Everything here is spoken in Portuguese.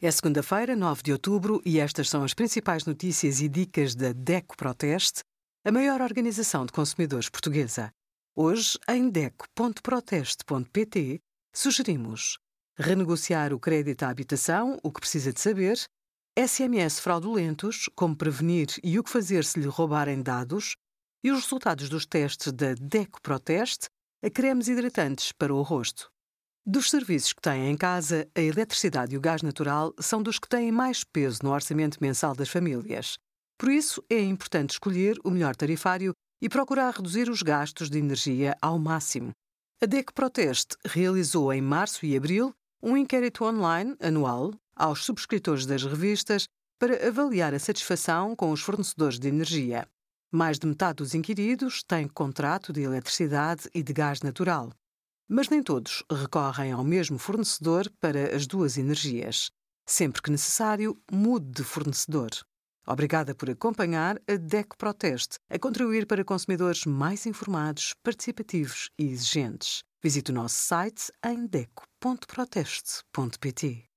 É segunda-feira, 9 de outubro, e estas são as principais notícias e dicas da DECO Proteste, a maior organização de consumidores portuguesa. Hoje, em DECO.proteste.pt, sugerimos renegociar o crédito à habitação, o que precisa de saber, SMS fraudulentos, como prevenir e o que fazer se lhe roubarem dados, e os resultados dos testes da DECO Proteste a cremes hidratantes para o rosto. Dos serviços que têm em casa, a eletricidade e o gás natural são dos que têm mais peso no orçamento mensal das famílias. Por isso, é importante escolher o melhor tarifário e procurar reduzir os gastos de energia ao máximo. A DEC Proteste realizou em março e abril um inquérito online anual aos subscritores das revistas para avaliar a satisfação com os fornecedores de energia. Mais de metade dos inquiridos têm contrato de eletricidade e de gás natural mas nem todos recorrem ao mesmo fornecedor para as duas energias. Sempre que necessário, mude de fornecedor. Obrigada por acompanhar a DEC Proteste, a contribuir para consumidores mais informados, participativos e exigentes. Visite o nosso site em deco.proteste.pt.